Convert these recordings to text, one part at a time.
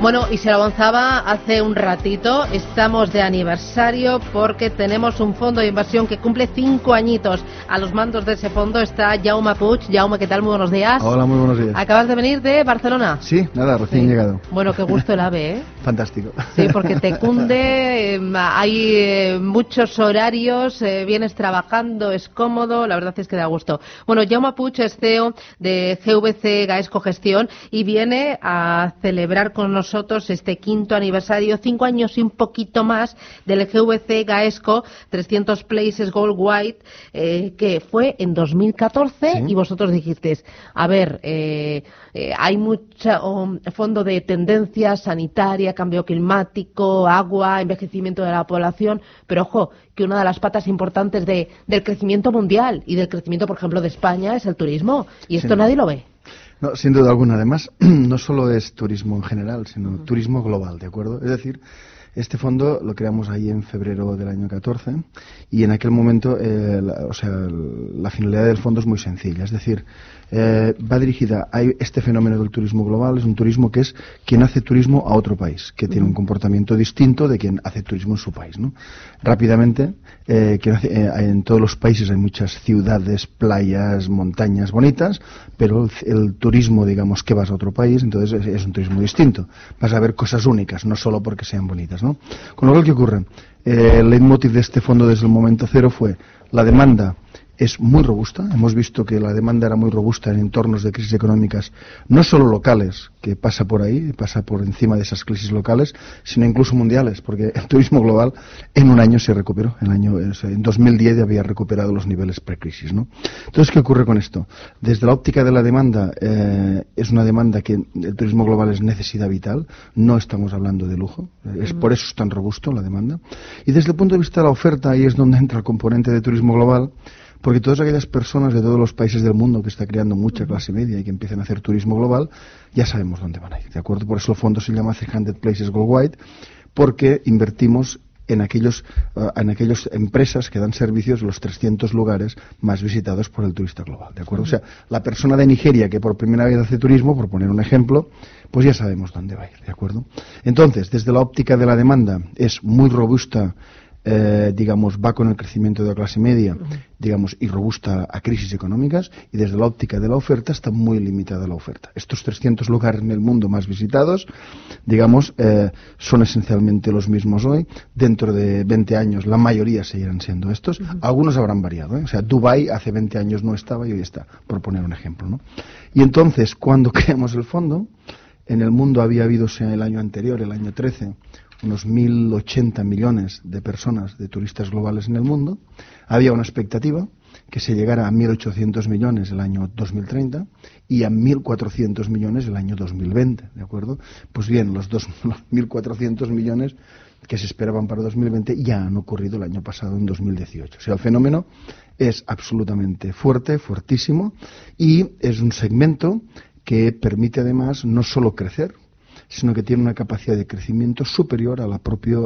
Bueno, y se lo avanzaba hace un ratito, estamos de aniversario porque tenemos un fondo de inversión que cumple cinco añitos. A los mandos de ese fondo está Jaume Puig. Jaume, ¿qué tal? Muy buenos días. Hola, muy buenos días. ¿Acabas de venir de Barcelona? Sí, nada, recién Sí. llegado. Bueno, qué gusto el AVE, ¿eh? Fantástico. Sí, porque te cunde, eh, hay eh, muchos horarios, eh, vienes trabajando, es cómodo, la verdad es que da gusto. Bueno, Jaume Puig es CEO de GVC Gaesco Gestión y viene a celebrar con nosotros este quinto aniversario, cinco años y un poquito más del GVC Gaesco 300 Places Gold White, eh, que fue en 2014 Sí. y vosotros dijisteis, a ver, eh, eh, hay mucho fondo de tendencia sanitaria, cambio climático, agua, envejecimiento de la población, pero ojo, que una de las patas importantes de- del crecimiento mundial y del crecimiento, por ejemplo, de España es el turismo. Y esto Sí. nadie lo ve. No, sin duda alguna, además, no solo es turismo en general, sino turismo global, ¿de acuerdo? Es decir, este fondo lo creamos ahí en febrero del año 14 y en aquel momento, eh, la, o sea, la finalidad del fondo es muy sencilla, es decir, eh, va dirigida a este fenómeno del turismo global, es un turismo que es quien hace turismo a otro país, que tiene un comportamiento distinto de quien hace turismo en su país, ¿no? Rápidamente, eh, hace- eh, en todos los países hay muchas ciudades, playas, montañas bonitas, pero el, el turismo, digamos, que vas a otro país, entonces es, es un turismo distinto. Vas a ver cosas únicas, no solo porque sean bonitas, ¿no? Con lo cual, ¿qué ocurre? Eh, el leitmotiv de este fondo desde el momento cero fue la demanda es muy robusta. Hemos visto que la demanda era muy robusta en entornos de crisis económicas, no solo locales, que pasa por ahí, pasa por encima de esas crisis locales, sino incluso mundiales, porque el turismo global en un año se recuperó. En, el año, en 2010 ya había recuperado los niveles precrisis. ¿no? Entonces, ¿qué ocurre con esto? Desde la óptica de la demanda, eh, es una demanda que el turismo global es necesidad vital, no estamos hablando de lujo, es por eso es tan robusto la demanda. Y desde el punto de vista de la oferta, ahí es donde entra el componente de turismo global, porque todas aquellas personas de todos los países del mundo que está creando mucha clase media y que empiezan a hacer turismo global, ya sabemos dónde van a ir, ¿de acuerdo? Por eso el fondo se llama 300 Places Worldwide, porque invertimos en aquellos eh, en aquellas empresas que dan servicios los 300 lugares más visitados por el turista global, ¿de acuerdo? O sea, la persona de Nigeria que por primera vez hace turismo, por poner un ejemplo, pues ya sabemos dónde va a ir, ¿de acuerdo? Entonces, desde la óptica de la demanda es muy robusta eh, digamos, va con el crecimiento de la clase media, digamos, y robusta a crisis económicas, y desde la óptica de la oferta está muy limitada la oferta. Estos 300 lugares en el mundo más visitados, digamos, eh, son esencialmente los mismos hoy. Dentro de 20 años la mayoría seguirán siendo estos. Algunos habrán variado. ¿eh? O sea, Dubai hace 20 años no estaba y hoy está, por poner un ejemplo. ¿no? Y entonces, cuando creamos el fondo, en el mundo había habido, o sea, el año anterior, el año 13, unos 1.080 millones de personas, de turistas globales en el mundo. Había una expectativa que se llegara a 1.800 millones el año 2030 y a 1.400 millones el año 2020, ¿de acuerdo? Pues bien, los, dos, los 1.400 millones que se esperaban para 2020 ya han ocurrido el año pasado, en 2018. O sea, el fenómeno es absolutamente fuerte, fuertísimo, y es un segmento que permite además no solo crecer, sino que tiene una capacidad de crecimiento superior a la propia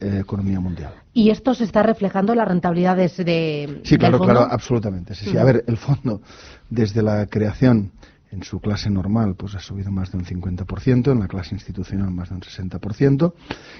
eh, economía mundial. Y esto se está reflejando en las rentabilidades de, Sí, claro, del fondo. claro, absolutamente. Sí, sí. A ver, el fondo, desde la creación en su clase normal, pues ha subido más de un 50%, en la clase institucional más de un 60%,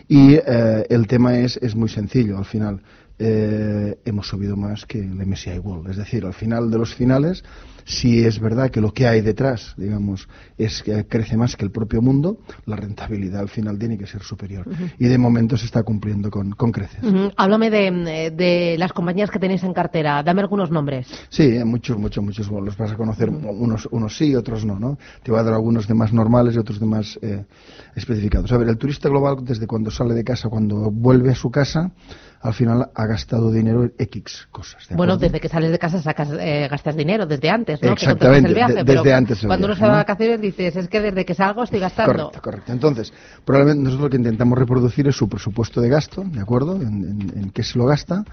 y eh, el tema es, es muy sencillo, al final eh, hemos subido más que el MSCI World, es decir, al final de los finales, si es verdad que lo que hay detrás, digamos, es que crece más que el propio mundo, la rentabilidad al final tiene que ser superior. Y de momento se está cumpliendo con, con creces. Háblame de, de las compañías que tenéis en cartera. Dame algunos nombres. Sí, eh, muchos, muchos, muchos. Bueno, los vas a conocer unos, unos sí, otros no, ¿no? Te voy a dar algunos de más normales y otros de más eh, especificados. A ver, el turista global, desde cuando sale de casa, cuando vuelve a su casa, al final ha ha gastado dinero en X cosas. bueno, desde que sales de casa sacas, eh, gastas dinero, desde antes, ¿no? Exactamente, el viaje, desde antes. cuando uno se va de vacaciones dices, es que desde que salgo estoy gastando. Correcto, correcto. Entonces, probablemente nosotros lo que intentamos reproducir es su presupuesto de gasto, ¿de acuerdo? En, en qué se lo gasta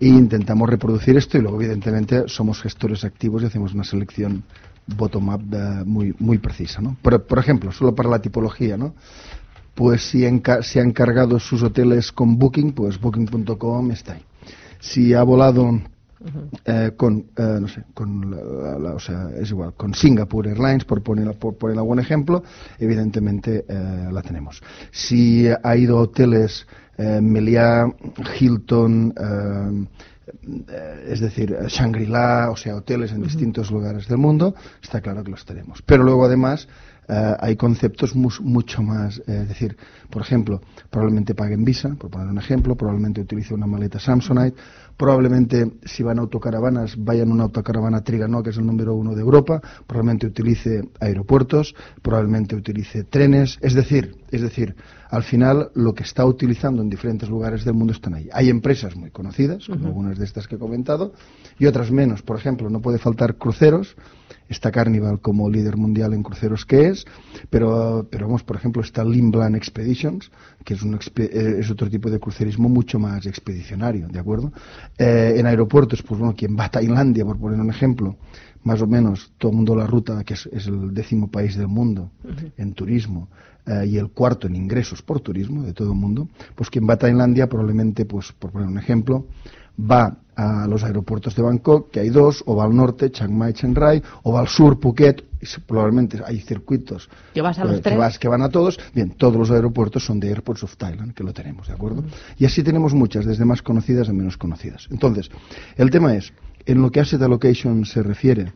e intentamos reproducir esto y luego evidentemente somos gestores activos y hacemos una selección bottom-up eh, muy, muy precisa. ¿no? Por, por, ejemplo, solo para la tipología, ¿no? pues si, si han cargado sus hoteles con Booking, pues booking.com está ahí. Si ha volado eh, con, eh, no sé, con la, o sea, es igual, con Singapore Airlines, por poner, por poner algún ejemplo, evidentemente eh, la tenemos. Si ha ido a hoteles eh, Meliá, Hilton, eh, es decir, Shangri-La, o sea, hoteles en distintos lugares del mundo, está claro que los tenemos. Pero luego, además, eh, hay conceptos mucho más, es decir, por ejemplo, probablemente paguen Visa, por poner un ejemplo, probablemente utilice una maleta Samsonite, probablemente si van a autocaravanas vayan una autocaravana Trigano, que es el número uno de Europa, probablemente utilice aeropuertos, probablemente utilice trenes, es decir, es decir, al final lo que está utilizando en diferentes lugares del mundo están ahí. Hay empresas muy conocidas, como algunas de estas que he comentado, y otras menos. Por ejemplo, no puede faltar cruceros, está Carnival como líder mundial en cruceros que es, pero, pero vamos, por ejemplo, está Limblan Expeditions, que es, un, eh, es otro tipo de crucerismo mucho más expedicionario, ¿de acuerdo? Eh, en aeropuertos, pues bueno, quien va a Tailandia, por poner un ejemplo, más o menos todo el mundo la ruta, que es, el décimo país del mundo en turismo eh, y el cuarto en ingresos por turismo de todo el mundo, pues quien va a Tailandia probablemente, pues por poner un ejemplo, va a los aeropuertos de Bangkok, que hay dos, o va al norte, Chiang Mai, Chiang Rai, o va al sur, Phuket, y probablemente hay circuitos que, van a todos. Bien, todos los aeropuertos son de Airports of Thailand, que lo tenemos, ¿de acuerdo? Y así tenemos muchas, desde más conocidas a menos conocidas. Entonces, el tema es, en lo que Asset Allocation se refiere,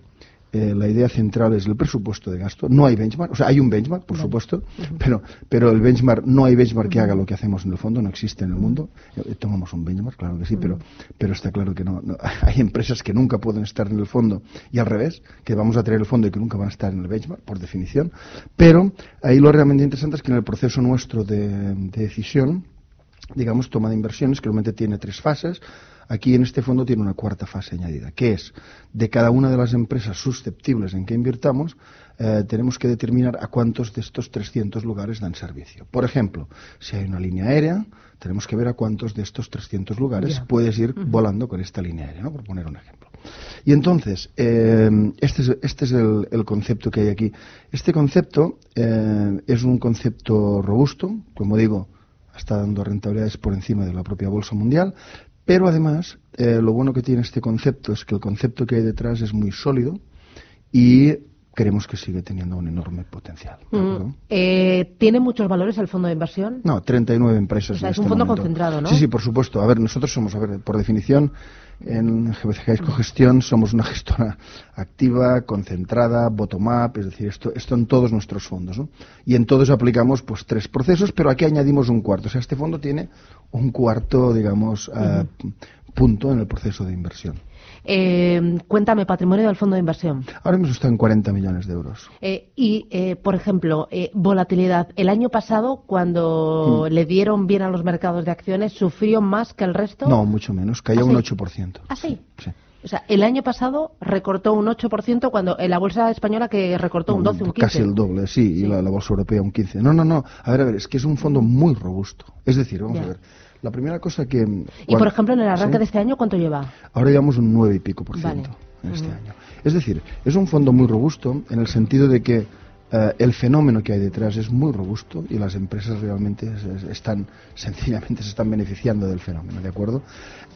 eh, la idea central es el presupuesto de gasto. No hay benchmark, o sea, hay un benchmark, por supuesto, pero, pero el benchmark, no hay benchmark que haga lo que hacemos en el fondo, no existe en el mundo. Eh, tomamos un benchmark, claro que sí, pero, pero está claro que no, Hay empresas que nunca pueden estar en el fondo y al revés, que vamos a tener el fondo y que nunca van a estar en el benchmark, por definición. Pero ahí lo realmente interesante es que en el proceso nuestro de, de decisión, digamos, toma de inversiones, que realmente tiene tres fases Aquí en este fondo tiene una cuarta fase añadida, que es de cada una de las empresas susceptibles en que invirtamos, eh, tenemos que determinar a cuántos de estos 300 lugares dan servicio. Por ejemplo, si hay una línea aérea, tenemos que ver a cuántos de estos 300 lugares puedes ir volando con esta línea aérea, ¿no? por poner un ejemplo. Y entonces, eh, este es, este es el, concepto que hay aquí. Este concepto eh, es un concepto robusto, como digo, está dando rentabilidades por encima de la propia bolsa mundial, pero además, eh, lo bueno que tiene este concepto es que el concepto que hay detrás es muy sólido y creemos que sigue teniendo un enorme potencial. Mm, eh, ¿Tiene muchos valores el fondo de inversión? No, 39 empresas. O sea, es un este fondo concentrado, ¿no? Sí, sí, por supuesto. A ver, nosotros somos, a ver, por definición, en GBC Cogestión somos una gestora activa, concentrada, bottom-up, es decir, esto, esto en todos nuestros fondos. ¿no? Y en todos aplicamos pues tres procesos, pero aquí añadimos un cuarto. O sea, este fondo tiene un cuarto, digamos, uh, punto en el proceso de inversión. Eh, cuéntame, patrimonio del fondo de inversión. Ahora mismo está en 40 millones de euros. Eh, y, eh, por ejemplo, eh, volatilidad. El año pasado, cuando hmm. le dieron bien a los mercados de acciones, ¿sufrió más que el resto? No, mucho menos. Cayó ¿Ah, un 8%. ¿Ah, sí? sí. O sea, el año pasado recortó un 8% cuando en la bolsa española que recortó un 12, un 15. Casi el doble, sí, y la, bolsa europea un 15. No, no, no. A ver, a ver, es que es un fondo muy robusto. Es decir, vamos a ver. La primera cosa que... Y, por ejemplo, en el arranque de este año, ¿cuánto lleva? Ahora llevamos un 9 y pico por ciento en este año. Es decir, es un fondo muy robusto en el sentido de que eh, el fenómeno que hay detrás es muy robusto y las empresas realmente están, sencillamente se están beneficiando del fenómeno, ¿de acuerdo?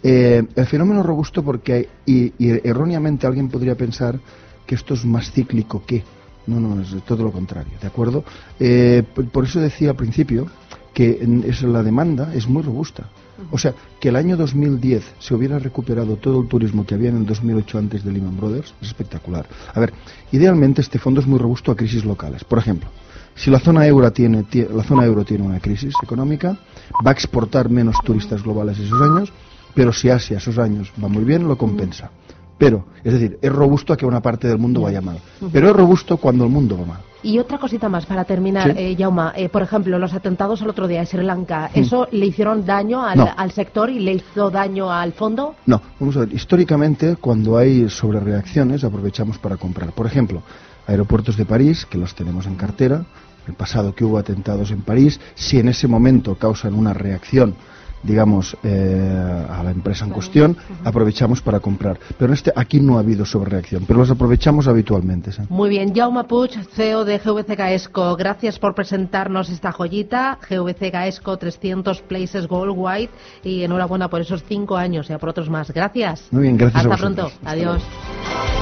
Eh, el fenómeno robusto porque, y, erróneamente alguien podría pensar que esto es más cíclico que... No, no, es todo lo contrario, ¿de acuerdo? Eh, por eso decía al principio que es, la demanda es muy robusta. O sea, que el año 2010 se hubiera recuperado todo el turismo que había en el 2008 antes de Lehman Brothers es espectacular. A ver, idealmente este fondo es muy robusto a crisis locales. Por ejemplo, si la zona euro tiene, la zona euro tiene una crisis económica, va a exportar menos turistas globales esos años, pero si Asia esos años va muy bien, lo compensa. Pero, es decir, es robusto a que una parte del mundo vaya mal. Pero es robusto cuando el mundo va mal. Y otra cosita más para terminar, Sí. eh, Jauma. Eh, por ejemplo, los atentados el otro día en Sri Lanka, ¿eso le hicieron daño al, No. al sector y le hizo daño al fondo? No, vamos a ver, históricamente cuando hay sobrereacciones aprovechamos para comprar. Por ejemplo, aeropuertos de París, que los tenemos en cartera, el pasado que hubo atentados en París, si en ese momento causan una reacción digamos, eh, a la empresa en cuestión, aprovechamos para comprar. Pero en este, aquí no ha habido sobrereacción, pero los aprovechamos habitualmente. ¿sí? Muy bien, Jaume Puig, CEO de GVC Gaesco, gracias por presentarnos esta joyita, GVC Gaesco 300 Places Worldwide y enhorabuena por esos cinco años y a por otros más. Gracias. Muy bien, gracias a Hasta vosotros. pronto. Hasta Adiós.